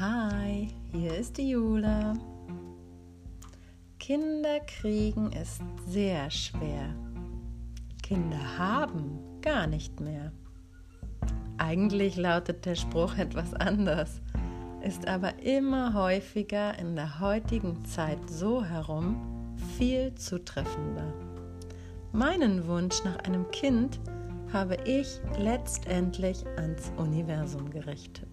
Hi, hier ist die Jule. Kinder kriegen ist sehr schwer. Kinder haben gar nicht mehr. Eigentlich lautet der Spruch etwas anders, ist aber immer häufiger in der heutigen Zeit so herum viel zutreffender. Meinen Wunsch nach einem Kind habe ich letztendlich ans Universum gerichtet.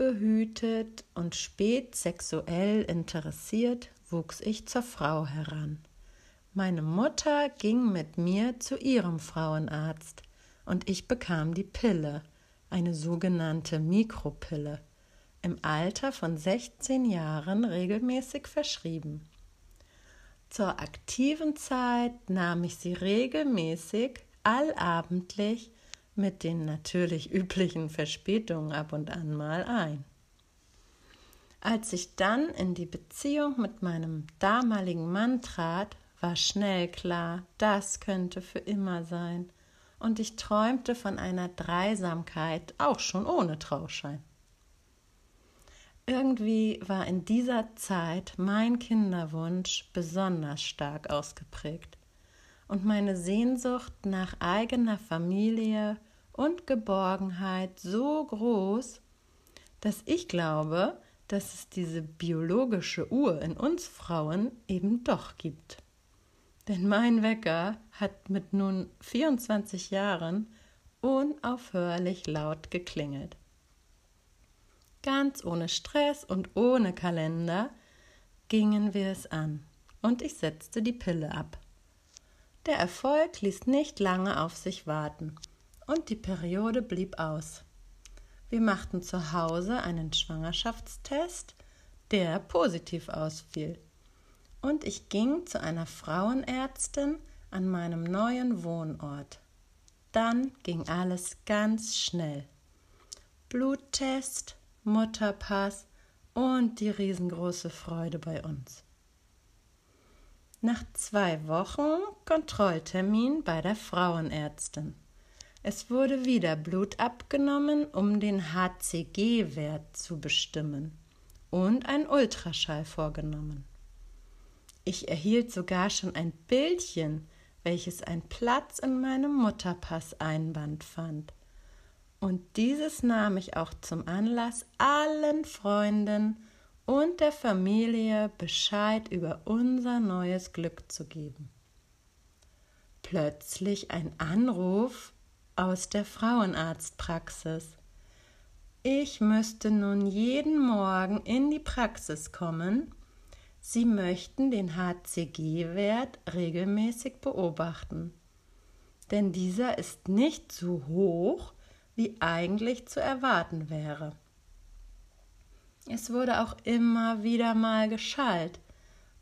Wohlbehütet und spät sexuell interessiert wuchs ich zur Frau heran. Meine Mutter ging mit mir zu ihrem Frauenarzt und ich bekam die Pille, eine sogenannte Mikropille, im Alter von 16 Jahren regelmäßig verschrieben. Zur aktiven Zeit nahm ich sie regelmäßig allabendlich mit den natürlich üblichen Verspätungen ab und an mal ein. Als ich dann in die Beziehung mit meinem damaligen Mann trat, war schnell klar, das könnte für immer sein, und ich träumte von einer Dreisamkeit, auch schon ohne Trauschein. Irgendwie war in dieser Zeit mein Kinderwunsch besonders stark ausgeprägt und meine Sehnsucht nach eigener Familie und Geborgenheit so groß, dass ich glaube, dass es diese biologische Uhr in uns Frauen eben doch gibt. Denn mein Wecker hat mit nun 24 Jahren unaufhörlich laut geklingelt. Ganz ohne Stress und ohne Kalender gingen wir es an und ich setzte die Pille ab. Der Erfolg ließ nicht lange auf sich warten und die Periode blieb aus. Wir machten zu Hause einen Schwangerschaftstest, der positiv ausfiel und ich ging zu einer Frauenärztin an meinem neuen Wohnort. Dann ging alles ganz schnell. Bluttest, Mutterpass und die riesengroße Freude bei uns. Nach zwei Wochen Kontrolltermin bei der Frauenärztin. Es wurde wieder Blut abgenommen, um den HCG-Wert zu bestimmen und ein Ultraschall vorgenommen. Ich erhielt sogar schon ein Bildchen, welches einen Platz in meinem Mutterpass-Einband fand. Und dieses nahm ich auch zum Anlass, allen Freunden und der Familie Bescheid über unser neues Glück zu geben. Plötzlich ein Anruf aus der Frauenarztpraxis. Ich müsste nun jeden Morgen in die Praxis kommen Sie möchten den HCG-Wert regelmäßig beobachten, denn dieser ist nicht so hoch, wie eigentlich zu erwarten wäre. Es wurde auch immer wieder mal geschallt,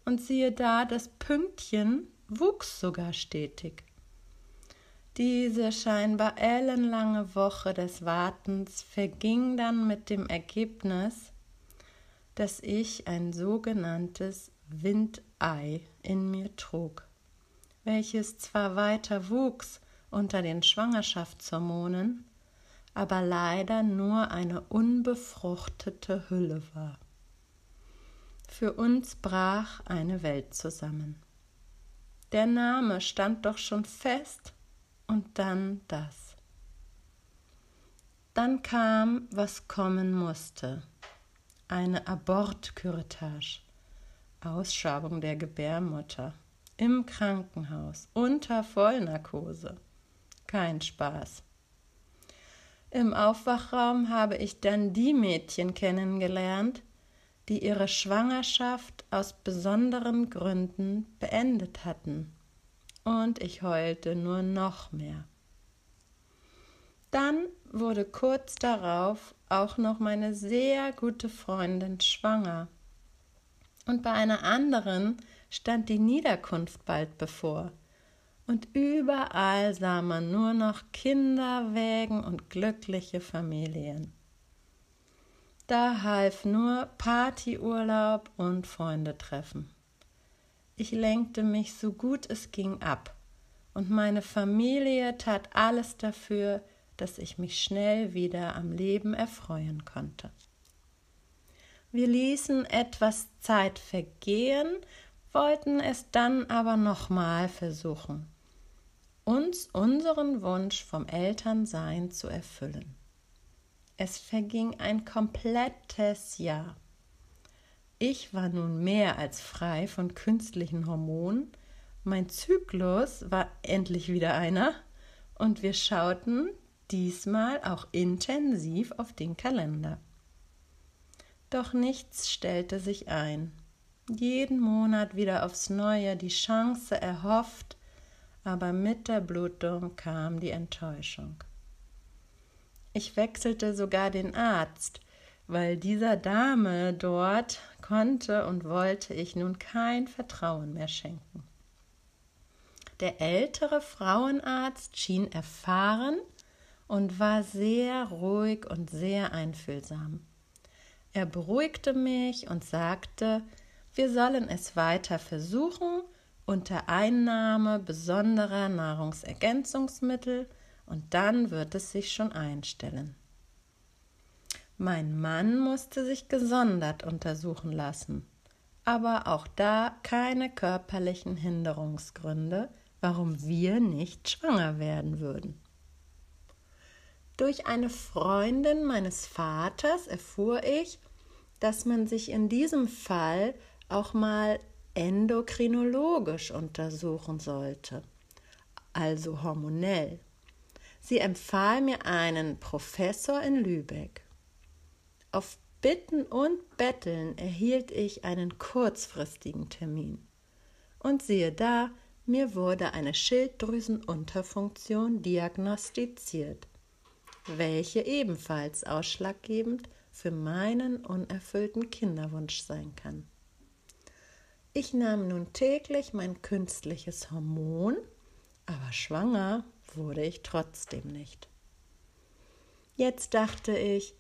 und siehe da, das Pünktchen wuchs sogar stetig. Diese scheinbar ellenlange Woche des Wartens verging dann mit dem Ergebnis, dass ich ein sogenanntes Windei in mir trug, welches zwar weiter wuchs unter den Schwangerschaftshormonen, aber leider nur eine unbefruchtete Hülle war. Für uns brach eine Welt zusammen. Der Name stand doch schon fest und dann das. Dann kam, was kommen musste eine Abortcurettage, Ausschabung der Gebärmutter, im Krankenhaus, unter Vollnarkose. Kein Spaß. Im Aufwachraum habe ich dann die Mädchen kennengelernt, die ihre Schwangerschaft aus besonderen Gründen beendet hatten. Und ich heulte nur noch mehr. Dann wurde kurz darauf auch noch meine sehr gute Freundin schwanger. Und bei einer anderen stand die Niederkunft bald bevor. Und überall sah man nur noch Kinderwägen und glückliche Familien. Da half nur Partyurlaub und Freunde treffen. Ich lenkte mich so gut es ging ab, und meine Familie tat alles dafür, dass ich mich schnell wieder am Leben erfreuen konnte. Wir ließen etwas Zeit vergehen, wollten es dann aber nochmal versuchen uns unseren Wunsch vom Elternsein zu erfüllen. Es verging ein komplettes Jahr. Ich war nun mehr als frei von künstlichen Hormonen, mein Zyklus war endlich wieder einer und wir schauten diesmal auch intensiv auf den Kalender. Doch nichts stellte sich ein. Jeden Monat wieder aufs Neue die Chance erhofft, aber mit der Blutung kam die Enttäuschung. Ich wechselte sogar den Arzt, weil dieser Dame dort konnte und wollte ich nun kein Vertrauen mehr schenken. Der ältere Frauenarzt schien erfahren und war sehr ruhig und sehr einfühlsam. Er beruhigte mich und sagte, wir sollen es weiter versuchen unter Einnahme besonderer Nahrungsergänzungsmittel und dann wird es sich schon einstellen. Mein Mann musste sich gesondert untersuchen lassen, aber auch da keine körperlichen Hinderungsgründe, warum wir nicht schwanger werden würden. Durch eine Freundin meines Vaters erfuhr ich, dass man sich in diesem Fall auch mal endokrinologisch untersuchen sollte, also hormonell. Sie empfahl mir einen Professor in Lübeck. Auf Bitten und Betteln erhielt ich einen kurzfristigen Termin. Und siehe da, mir wurde eine Schilddrüsenunterfunktion diagnostiziert, welche ebenfalls ausschlaggebend für meinen unerfüllten Kinderwunsch sein kann. Ich nahm nun täglich mein künstliches Hormon, aber schwanger wurde ich trotzdem nicht. Jetzt dachte ich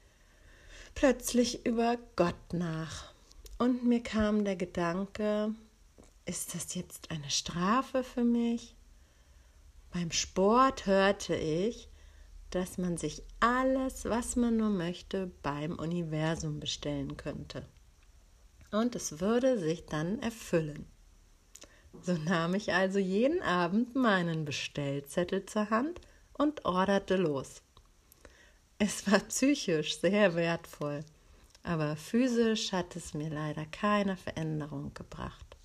plötzlich über Gott nach und mir kam der Gedanke, ist das jetzt eine Strafe für mich? Beim Sport hörte ich, dass man sich alles, was man nur möchte, beim Universum bestellen könnte und es würde sich dann erfüllen. So nahm ich also jeden Abend meinen Bestellzettel zur Hand und orderte los. Es war psychisch sehr wertvoll, aber physisch hat es mir leider keine Veränderung gebracht.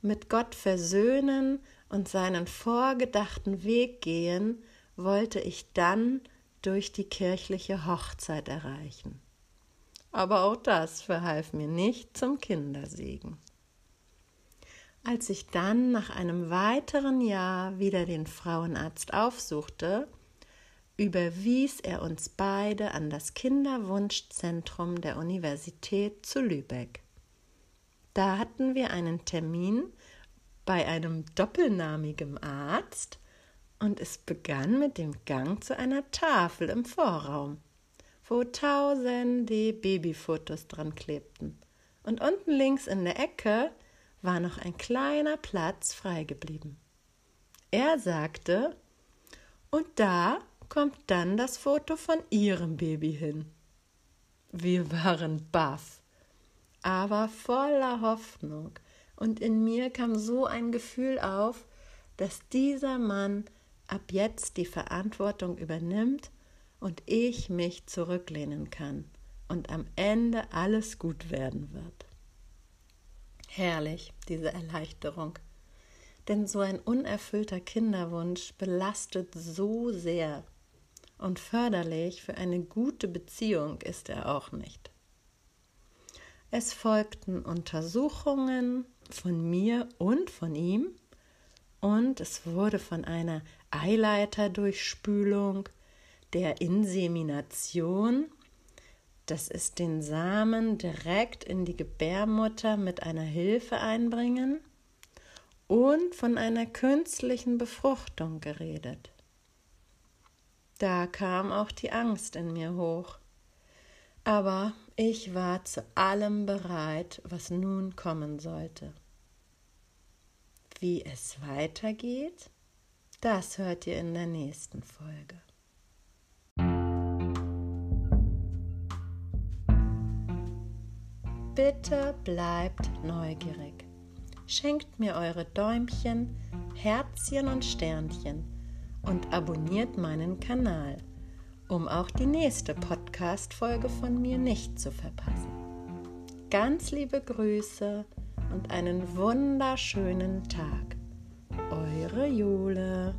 Mit Gott versöhnen und seinen vorgedachten Weg gehen, wollte ich dann durch die kirchliche Hochzeit erreichen aber auch das verhalf mir nicht zum Kindersegen. Als ich dann nach einem weiteren Jahr wieder den Frauenarzt aufsuchte, überwies er uns beide an das Kinderwunschzentrum der Universität zu Lübeck. Da hatten wir einen Termin bei einem doppelnamigen Arzt und es begann mit dem Gang zu einer Tafel im Vorraum wo tausende Babyfotos dran klebten. Und unten links in der Ecke war noch ein kleiner Platz frei geblieben. Er sagte, und da kommt dann das Foto von ihrem Baby hin. Wir waren baff, aber voller Hoffnung, und in mir kam so ein Gefühl auf, dass dieser Mann ab jetzt die Verantwortung übernimmt und ich mich zurücklehnen kann und am Ende alles gut werden wird. Herrlich, diese Erleichterung. Denn so ein unerfüllter Kinderwunsch belastet so sehr und förderlich für eine gute Beziehung ist er auch nicht. Es folgten Untersuchungen von mir und von ihm und es wurde von einer Eileiterdurchspülung der Insemination. Das ist den Samen direkt in die Gebärmutter mit einer Hilfe einbringen und von einer künstlichen Befruchtung geredet. Da kam auch die Angst in mir hoch. Aber ich war zu allem bereit, was nun kommen sollte. Wie es weitergeht, das hört ihr in der nächsten Folge. Bitte bleibt neugierig. Schenkt mir eure Däumchen, Herzchen und Sternchen und abonniert meinen Kanal, um auch die nächste Podcast-Folge von mir nicht zu verpassen. Ganz liebe Grüße und einen wunderschönen Tag. Eure Jule.